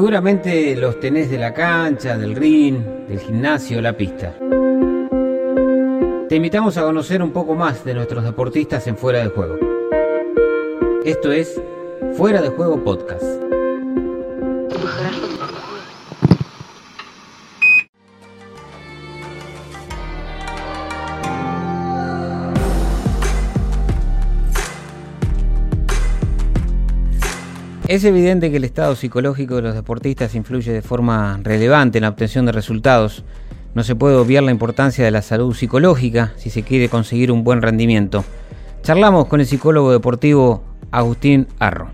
Seguramente los tenés de la cancha, del ring, del gimnasio, la pista. Te invitamos a conocer un poco más de nuestros deportistas en Fuera de Juego. Esto es Fuera de Juego Podcast. Es evidente que el estado psicológico de los deportistas influye de forma relevante en la obtención de resultados. No se puede obviar la importancia de la salud psicológica si se quiere conseguir un buen rendimiento. Charlamos con el psicólogo deportivo Agustín Arro.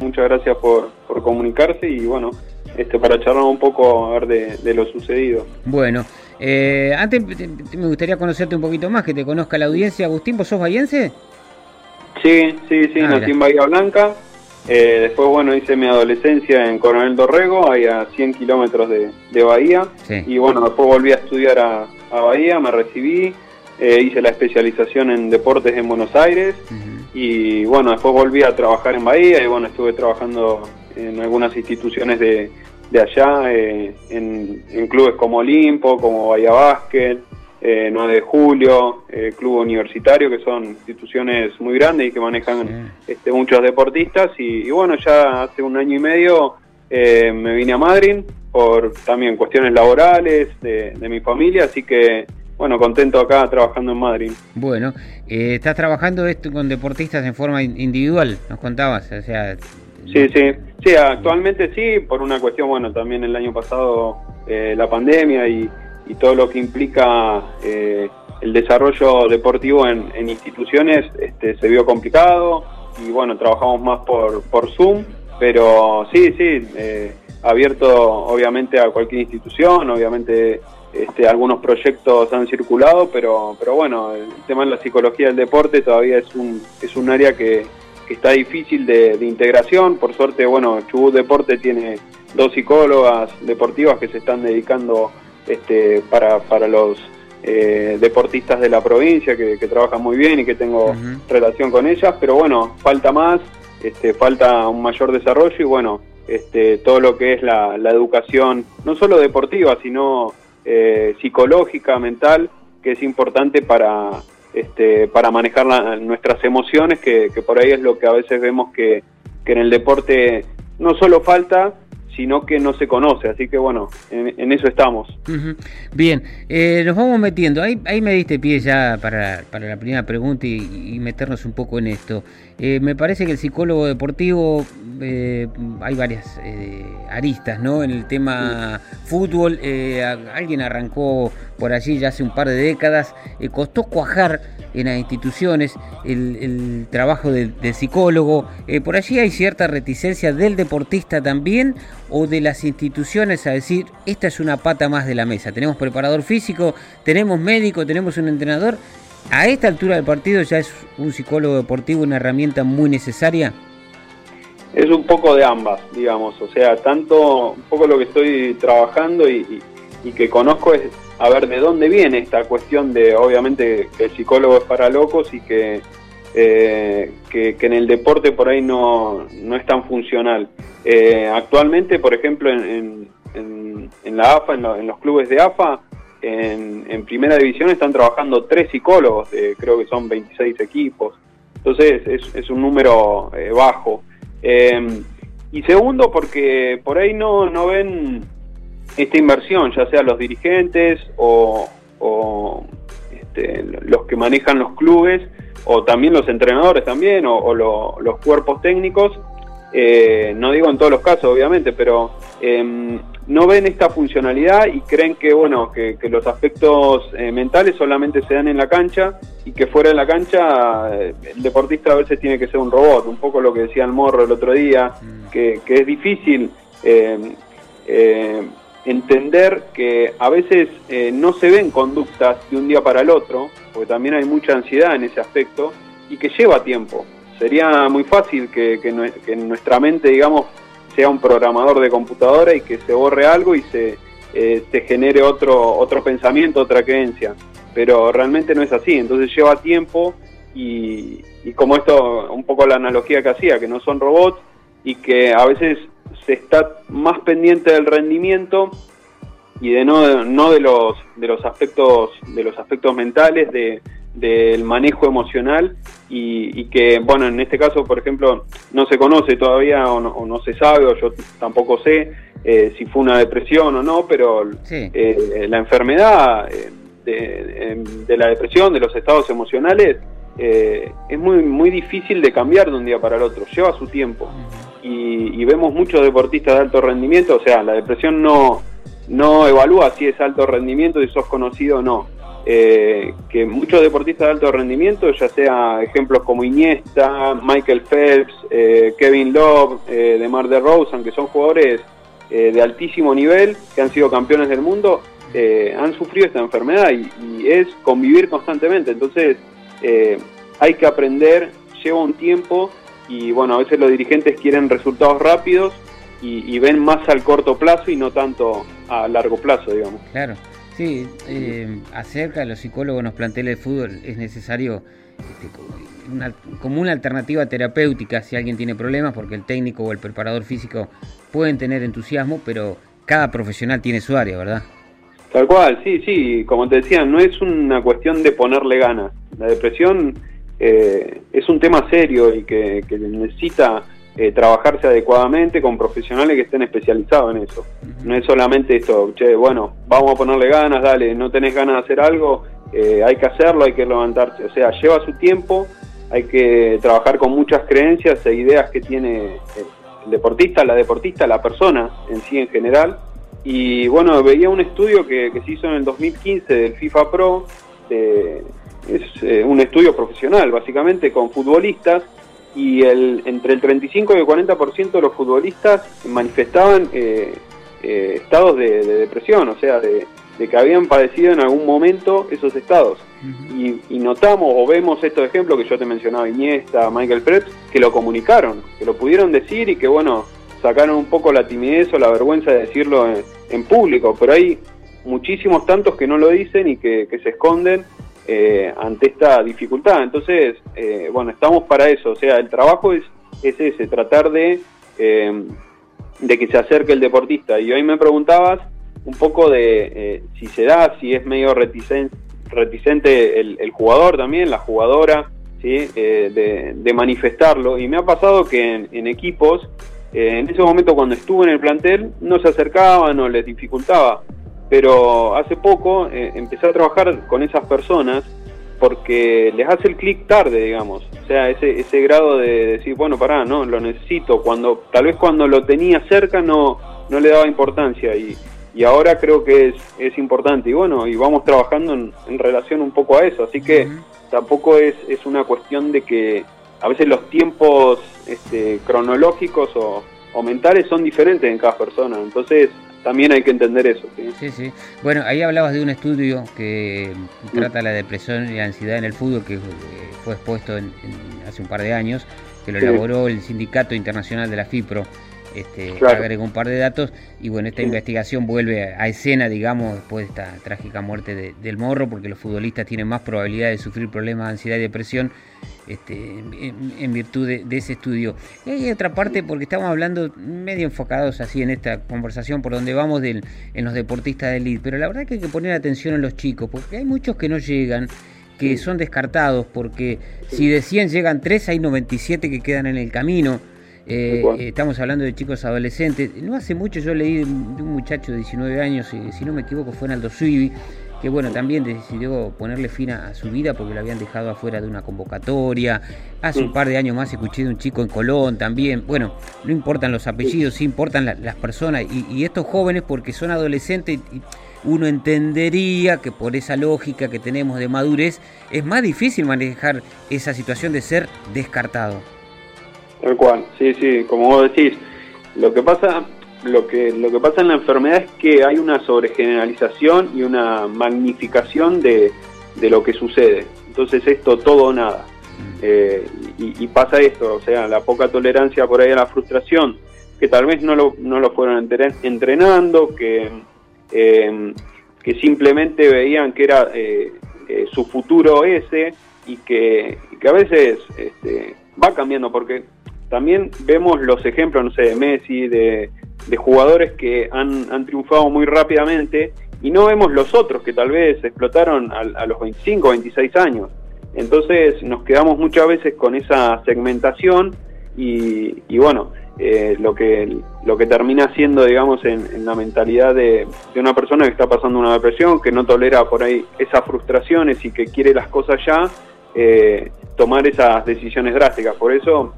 Muchas gracias por, comunicarse y bueno, este, para charlar un poco a ver de, lo sucedido. Bueno, eh, antes me gustaría conocerte un poquito más, que te conozca la audiencia. Agustín, ¿vos sos bahiense? Sí, sí, sí, ah, nací en Bahía Blanca, eh, después, bueno, hice mi adolescencia en Coronel Dorrego, ahí a 100 kilómetros de, Bahía. Y bueno, después volví a estudiar a, Bahía, me recibí, eh, hice la especialización en deportes en Buenos Aires. Y bueno, después volví a trabajar en Bahía y bueno, estuve trabajando en algunas instituciones de, allá, eh, en, en, clubes como Olimpo, como Bahía Básquet, eh, 9 de Julio, eh, Club Universitario, que son instituciones muy grandes y que manejan este, muchos deportistas. Y, bueno, ya hace un año y medio eh, me vine a Madrid por también cuestiones laborales de, mi familia, así que bueno, contento acá trabajando en Madrid. Bueno, eh, ¿estás trabajando esto con deportistas en forma individual? Nos contabas, o sea... Sí, sí, sí, actualmente sí, por una cuestión, bueno, también el año pasado la pandemia y, y todo lo que implica eh, el desarrollo deportivo en, instituciones este, se vio complicado y bueno, trabajamos más por, por Zoom, pero sí, sí, eh, abierto obviamente a cualquier institución, obviamente este, algunos proyectos han circulado, pero, pero bueno, el tema de la psicología del deporte todavía es un, es un área que, está difícil de, integración. Por suerte, bueno, Chubut Deporte tiene dos psicólogas deportivas que se están dedicando este, para, para los eh, deportistas de la provincia que, trabajan muy bien y que tengo relación con ellas, pero bueno, falta más, este, falta un mayor desarrollo y bueno, este, todo lo que es la, educación, no solo deportiva, sino eh, psicológica, mental, que es importante para, este, para manejar nuestras emociones, que, que, por ahí es lo que a veces vemos que, que en el deporte no solo falta, sino que no se conoce. Así que bueno, en, eso estamos. Bien, eh, nos vamos metiendo. Ahí, ahí me diste pie ya para, para la primera pregunta y, meternos un poco en esto. Eh, me parece que el psicólogo deportivo, eh, hay varias aristas, ¿no? En el tema fútbol, alguien arrancó por allí ya hace un par de décadas, costó cuajar en las instituciones, el, trabajo del, psicólogo. Por allí hay cierta reticencia del deportista también o de las instituciones a decir, esta es una pata más de la mesa. Tenemos preparador físico, tenemos médico, tenemos un entrenador. A esta altura del partido ya es un psicólogo deportivo una herramienta muy necesaria. Es un poco de ambas, digamos. O sea, tanto un poco lo que estoy trabajando y que conozco es a ver de dónde viene esta cuestión de, obviamente, que el psicólogo es para locos y que, eh, que, en el deporte por ahí no, no es tan funcional. Eh, actualmente, por ejemplo, en, en, la AFA, en, los clubes de AFA, en, primera división están trabajando tres psicólogos, creo que son 26 equipos. Entonces es, un número eh, bajo. y segundo, porque por ahí no, no ven esta inversión, ya sea los dirigentes o, este, los que manejan los clubes, o también los entrenadores también, o, los cuerpos técnicos, eh, no digo en todos los casos obviamente, pero em, no ven esta funcionalidad y creen que bueno que, los aspectos eh, mentales solamente se dan en la cancha y que fuera de la cancha eh, el deportista a veces tiene que ser un robot, un poco lo que decía el morro el otro día, mm. que, que, es difícil em, entender que a veces eh, no se ven conductas de un día para el otro, porque también hay mucha ansiedad en ese aspecto, y que lleva tiempo. Sería muy fácil que, en nuestra mente, digamos, sea un programador de computadora y que se borre algo y se, eh, se genere otro, otro pensamiento, otra creencia. Pero realmente no es así, entonces lleva tiempo y, y como esto, un poco la analogía que hacía, que no son robots y que a veces se está más pendiente del rendimiento y de no, no de los de los aspectos de los aspectos mentales de del manejo emocional y, que bueno en este caso por ejemplo no se conoce todavía o no, se sabe o yo tampoco sé eh, si fue una depresión o no pero eh, la enfermedad eh, de, de, la depresión de los estados emocionales es muy muy difícil de cambiar de un día para el otro lleva su tiempo y, y vemos muchos deportistas de alto rendimiento o sea la depresión no no evalúa si es alto rendimiento, si sos conocido o no. Eh, que muchos deportistas de alto rendimiento, ya sea ejemplos como Iniesta, Michael Phelps, eh, Kevin Love, eh, DeMar DeRozan, que son jugadores eh, de altísimo nivel, que han sido campeones del mundo, han sufrido esta enfermedad y, es convivir constantemente. Entonces, hay que aprender, lleva un tiempo y bueno, a veces los dirigentes quieren resultados rápidos y, ven más al corto plazo y no tanto a largo plazo, digamos. Claro, sí, eh, acerca de los psicólogos nos plantea el fútbol es necesario este, como una alternativa terapéutica si alguien tiene problemas, porque el técnico o el preparador físico pueden tener entusiasmo, pero cada profesional tiene su área, ¿verdad? Tal cual, sí, sí, como te decía, no es una cuestión de ponerle ganas. La depresión eh, es un tema serio y que necesita eh, trabajarse adecuadamente con profesionales que estén especializados en eso. No es solamente esto, che, bueno, vamos a ponerle ganas, dale, no tenés ganas de hacer algo, eh, hay que hacerlo, hay que levantarse. O sea, lleva su tiempo, hay que trabajar con muchas creencias e ideas que tiene el deportista, la deportista, la persona en sí en general. Y bueno, veía un estudio que, se hizo en el 2015 del FIFA Pro, es eh, un estudio profesional, básicamente, con futbolistas y el, entre el 35 y el 40% de los futbolistas manifestaban eh, eh, estados de, depresión, o sea, de, que habían padecido en algún momento esos estados. y, notamos o vemos estos ejemplos que yo te mencionaba, Iniesta, Michael Phelps, que lo comunicaron, que lo pudieron decir y que, bueno, sacaron un poco la timidez o la vergüenza de decirlo en, público, pero hay muchísimos tantos que no lo dicen y que, que se esconden eh, ante esta dificultad. Entonces, eh, bueno, estamos para eso, o sea, el trabajo es, es ese, tratar de, eh, de que se acerque el deportista. Y hoy me preguntabas un poco de si se da, si es medio reticente, reticente el, jugador también, la jugadora, ¿sí? de, manifestarlo. Y me ha pasado que en, equipos, en ese momento cuando estuve en el plantel, no se acercaban o les dificultaba pero hace poco eh, empecé a trabajar con esas personas porque les hace el clic tarde, digamos. O sea, ese, ese grado de decir, bueno, pará, no, lo necesito. Cuando, tal vez cuando lo tenía cerca no, no le daba importancia y, y ahora creo que es, es importante. Y bueno, y vamos trabajando en, relación un poco a eso. Así que tampoco es, es una cuestión de que a veces los tiempos este, cronológicos o, o mentales son diferentes en cada persona. Entonces, también hay que entender eso. ¿sí? sí, Bueno, ahí hablabas de un estudio que trata la depresión y la ansiedad en el fútbol, que eh, fue expuesto en, hace un par de años, que lo elaboró el Sindicato Internacional de la FIPRO. Este, agregó un par de datos y bueno, esta investigación vuelve a escena, digamos, después de esta trágica muerte del morro, porque los futbolistas tienen más probabilidad de sufrir problemas de ansiedad y depresión este, en, virtud de, ese estudio. Y hay otra parte, porque estamos hablando medio enfocados así en esta conversación por donde vamos del, en los deportistas de elite, pero la verdad que hay que poner atención en los chicos, porque hay muchos que no llegan que son descartados, porque si de 100 llegan 3, hay 97 que quedan en el camino. Eh, estamos hablando de chicos adolescentes. No hace mucho yo leí de un muchacho de 19 años, si no me equivoco, fue en Aldo Suivi, que bueno, también decidió ponerle fin a, su vida porque lo habían dejado afuera de una convocatoria. Hace un par de años más escuché de un chico en Colón también. Bueno, no importan los apellidos, sí, importan las personas. Y, estos jóvenes, porque son adolescentes, uno entendería que por esa lógica que tenemos de madurez, es más difícil manejar esa situación de ser descartado. Tal cual, sí, sí, como vos decís. Lo que pasa lo que, lo que pasa en la enfermedad es que hay una sobregeneralización y una magnificación de, lo que sucede. Entonces esto todo o nada. Eh, y, pasa esto, o sea, la poca tolerancia por ahí a la frustración, que tal vez no lo, no lo fueron entrenando, que, eh, que simplemente veían que era eh, su futuro ese y que, que a veces este, va cambiando, porque también vemos los ejemplos, no sé, de Messi, de, jugadores que han, han, triunfado muy rápidamente y no vemos los otros que tal vez explotaron a, los 25, 26 años. Entonces nos quedamos muchas veces con esa segmentación y, y bueno, eh, lo que lo que termina siendo digamos en, la mentalidad de, una persona que está pasando una depresión que no tolera por ahí esas frustraciones y que quiere las cosas ya eh, tomar esas decisiones drásticas por eso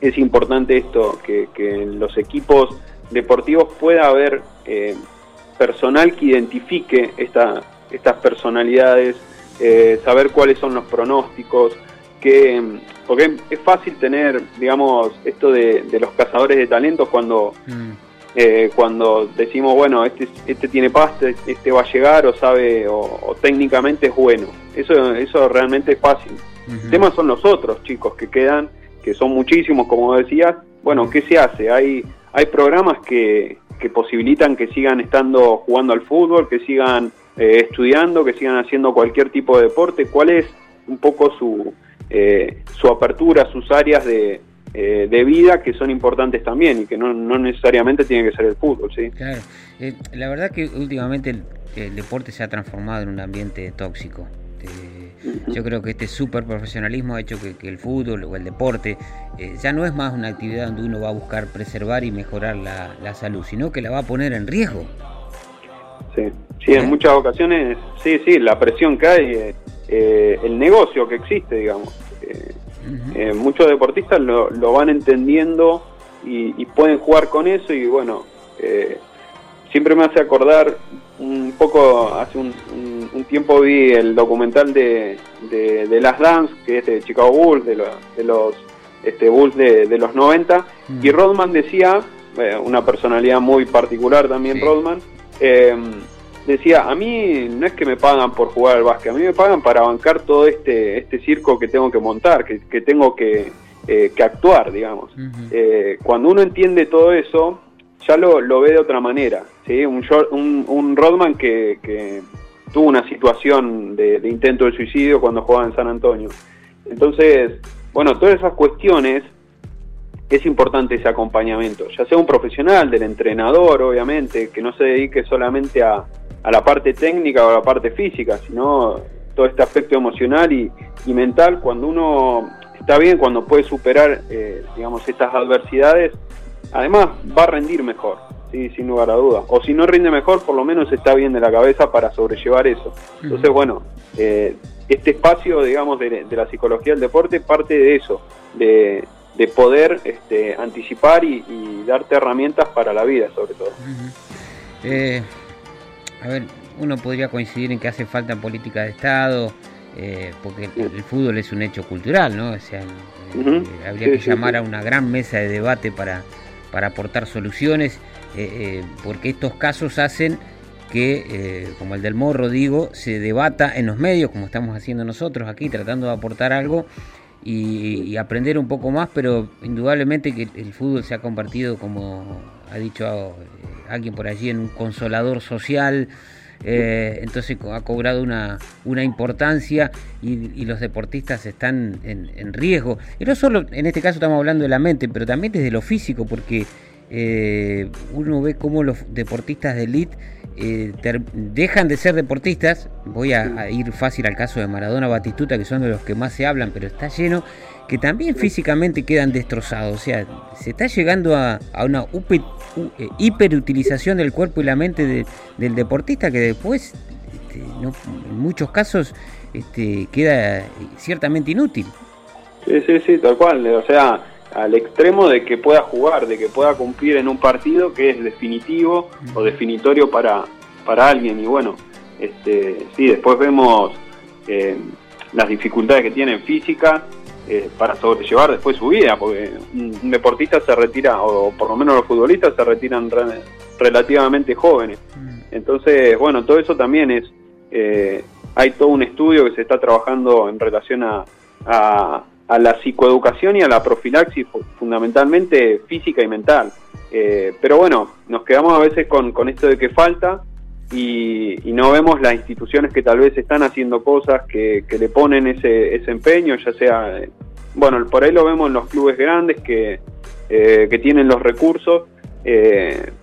es importante esto que, en los equipos deportivos pueda haber eh, personal que identifique esta, estas personalidades saber cuáles son los pronósticos que porque es fácil tener, digamos, esto de, los cazadores de talentos cuando, mm. eh, cuando decimos, bueno, este, este tiene pasta, este va a llegar o sabe, o, técnicamente es bueno. Eso, eso realmente es fácil. El tema son los otros chicos que quedan, que son muchísimos, como decías. Bueno, ¿qué se hace? Hay, hay programas que, que posibilitan que sigan estando jugando al fútbol, que sigan eh, estudiando, que sigan haciendo cualquier tipo de deporte. ¿Cuál es un poco su, eh, su apertura, sus áreas de, eh, de vida que son importantes también y que no, no, necesariamente tiene que ser el fútbol. ¿sí? Claro, eh, la verdad que últimamente el, deporte se ha transformado en un ambiente tóxico. Yo creo que este super profesionalismo ha hecho que, el fútbol o el deporte ya no es más una actividad donde uno va a buscar preservar y mejorar la, la salud, sino que la va a poner en riesgo. Sí, sí, en muchas ocasiones, sí, sí, la presión que hay eh, el negocio que existe, digamos. Eh, eh, muchos deportistas lo, van entendiendo y, pueden jugar con eso y bueno, siempre me hace acordar un poco, hace un, tiempo vi el documental de, de, Las Dance, que es de Chicago Bulls, de, de los este, Bulls de, los 90, y Rodman decía, una personalidad muy particular también Rodman, decía, a mí no es que me pagan por jugar al básquet, a mí me pagan para bancar todo este, este circo que tengo que montar, que, tengo que, eh, que, actuar, digamos. Eh, cuando uno entiende todo eso, ya lo, lo ve de otra manera. Un, un, un Rodman que, que, tuvo una situación de, intento de suicidio cuando jugaba en San Antonio. Entonces, bueno, todas esas cuestiones es importante ese acompañamiento, ya sea un profesional, del entrenador, obviamente, que no se dedique solamente a, a la parte técnica o a la parte física, sino todo este aspecto emocional y, mental. Cuando uno está bien, cuando puede superar, eh, digamos, estas adversidades, además va a rendir mejor, ¿sí? sin lugar a dudas. O si no rinde mejor, por lo menos está bien de la cabeza para sobrellevar eso. Entonces, bueno, eh, este espacio, digamos, de, la psicología del deporte parte de eso, de, poder este, anticipar y, darte herramientas para la vida, sobre todo a ver, uno podría coincidir en que hace falta política de Estado, eh, porque el, fútbol es un hecho cultural, ¿no? O sea, eh, habría que llamar a una gran mesa de debate para, para aportar soluciones, eh, porque estos casos hacen que, como el del Morro, digo, se debata en los medios, como estamos haciendo nosotros aquí, tratando de aportar algo y, aprender un poco más, pero indudablemente que el fútbol se ha convertido, como ha dicho alguien por allí, en un consolador social. Eh, entonces ha cobrado una, una importancia y, los deportistas están en, riesgo. Y no solo, en este caso estamos hablando de la mente, pero también desde lo físico, porque eh, uno ve cómo los deportistas de elite eh, dejan de ser deportistas. Voy a, ir fácil al caso de Maradona Batistuta, que son de los que más se hablan, pero está lleno, que también físicamente quedan destrozados. O sea, se está llegando a, una eh, hiperutilización del cuerpo y la mente del deportista que después, este, en muchos casos, este, queda ciertamente inútil. Sí, sí, sí, tal cual. O sea, al extremo de que pueda jugar, de que pueda cumplir en un partido que es definitivo o definitorio para, para alguien. Y bueno, este, sí, después vemos eh, las dificultades que tiene en física eh, para sobrellevar después su vida, porque un, deportista se retira, o por lo menos los futbolistas se retiran relativamente jóvenes. Entonces, bueno, todo eso también es, eh, hay todo un estudio que se está trabajando en relación a a la psicoeducación y a la profilaxis fundamentalmente física y mental. Eh, pero bueno, nos quedamos a veces con, con esto de que falta y, no vemos las instituciones que tal vez están haciendo cosas que, le ponen ese, ese empeño, ya sea bueno, por ahí lo vemos en los clubes grandes que, que tienen los recursos,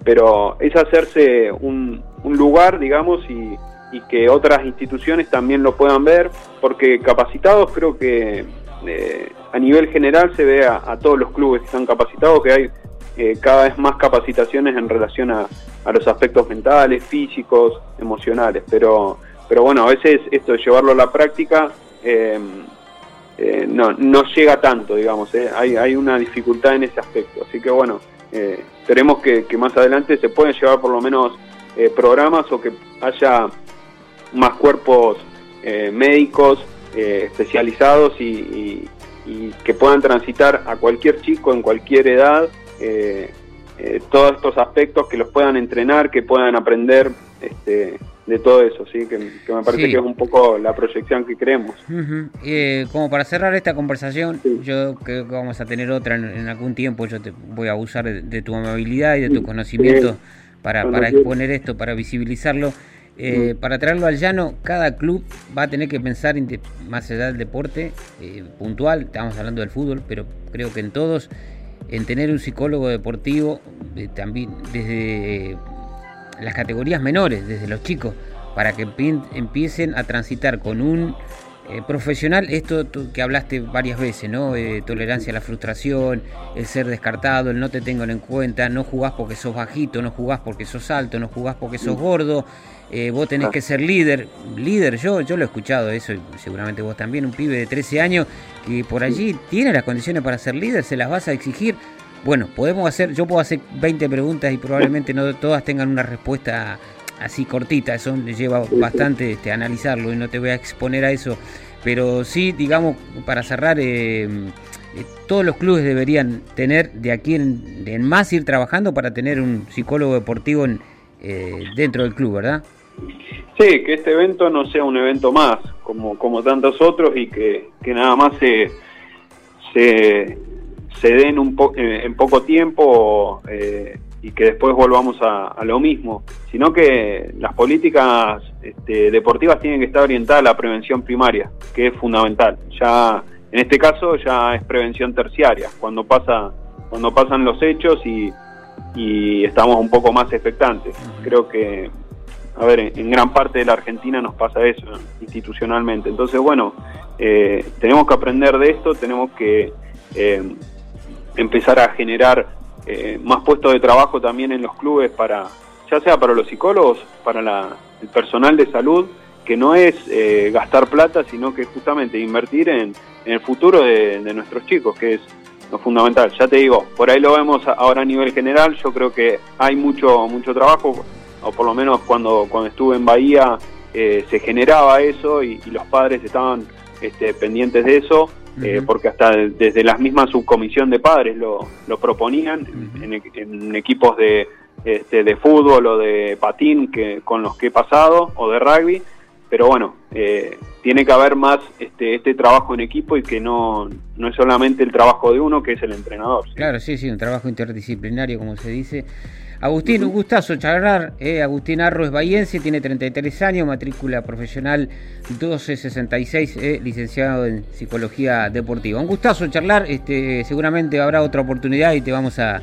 pero es hacerse un, un lugar, digamos, y, y que otras instituciones también lo puedan ver, porque capacitados creo que eh, a nivel general se ve a, todos los clubes que están capacitados que hay eh, cada vez más capacitaciones en relación a, los aspectos mentales, físicos, emocionales, pero, pero bueno, a veces esto de llevarlo a la práctica eh, no, no llega tanto, digamos, hay, hay una dificultad en ese aspecto, así que bueno, esperemos que, que, más adelante se puedan llevar por lo menos programas o que haya más cuerpos eh, médicos eh, especializados y, que puedan transitar a cualquier chico en cualquier edad eh, todos estos aspectos, que los puedan entrenar, que puedan aprender este, de todo eso, ¿sí? que, me parece que es un poco la proyección que creemos. como para cerrar esta conversación, yo creo que vamos a tener otra en, algún tiempo, yo te voy a abusar de, tu amabilidad y de tu conocimiento para, para exponer esto, para visibilizarlo. Eh, para traerlo al llano, cada club va a tener que pensar, más allá del deporte eh, puntual, estamos hablando del fútbol, pero creo que en todos, en tener un psicólogo deportivo, eh, también desde las categorías menores, desde los chicos, para que empiecen a transitar con un profesional, esto que hablaste varias veces, ¿no? tolerancia a la frustración, el ser descartado, el no te tengo en cuenta, no jugás porque sos bajito, no jugás porque sos alto, no jugás porque sos gordo. Eh, vos tenés que ser líder, líder yo, yo lo he escuchado eso, y seguramente vos también, un pibe de 13 años que por allí tiene las condiciones para ser líder, se las vas a exigir. Bueno, podemos hacer, yo puedo hacer 20 preguntas y probablemente no todas tengan una respuesta así cortita, eso lleva bastante este, analizarlo y no te voy a exponer a eso, pero sí, digamos, para cerrar, eh, eh, todos los clubes deberían tener de aquí en, en, más ir trabajando para tener un psicólogo deportivo en, dentro del club, ¿verdad? Sí, que este evento no sea un evento más, como, como tantos otros, y que, nada más se, se, den un eh, en poco tiempo eh, y que después volvamos a, lo mismo, sino que las políticas este, deportivas tienen que estar orientadas a la prevención primaria, que es fundamental. Ya en este caso ya es prevención terciaria, cuando pasa cuando pasan los hechos y, y estamos un poco más expectantes. Creo que a ver, en, gran parte de la Argentina nos pasa eso institucionalmente. Entonces, bueno, eh, tenemos que aprender de esto, tenemos que eh, empezar a generar eh, más puestos de trabajo también en los clubes para, ya sea para los psicólogos, para el personal de salud, que no es gastar plata, sino que justamente invertir en, el futuro de, de, nuestros chicos, que es lo fundamental. Ya te digo, por ahí lo vemos ahora a nivel general, yo creo que hay mucho, mucho trabajo o por lo menos cuando, cuando estuve en Bahía eh, se generaba eso y, los padres estaban este, pendientes de eso, eh, porque hasta desde la misma subcomisión de padres lo, lo proponían en, equipos de, este, de fútbol o de patín que, con los que he pasado, o de rugby, pero bueno, eh, tiene que haber más este, este trabajo en equipo y que no, no es solamente el trabajo de uno, que es el entrenador. Claro, sí, sí, un trabajo interdisciplinario, como se dice. Agustín, un gustazo charlar. Eh, Agustín Arro es bahiense, tiene 33 años, matrícula profesional 1266, eh, licenciado en psicología deportiva. Un gustazo charlar, este, seguramente habrá otra oportunidad y te vamos a,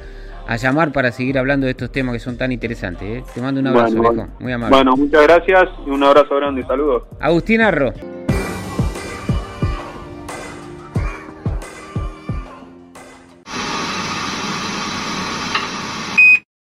llamar para seguir hablando de estos temas que son tan interesantes. Eh. Te mando un abrazo, Muy amable. Bueno, muchas gracias y un abrazo grande. Saludos. Agustín Arro.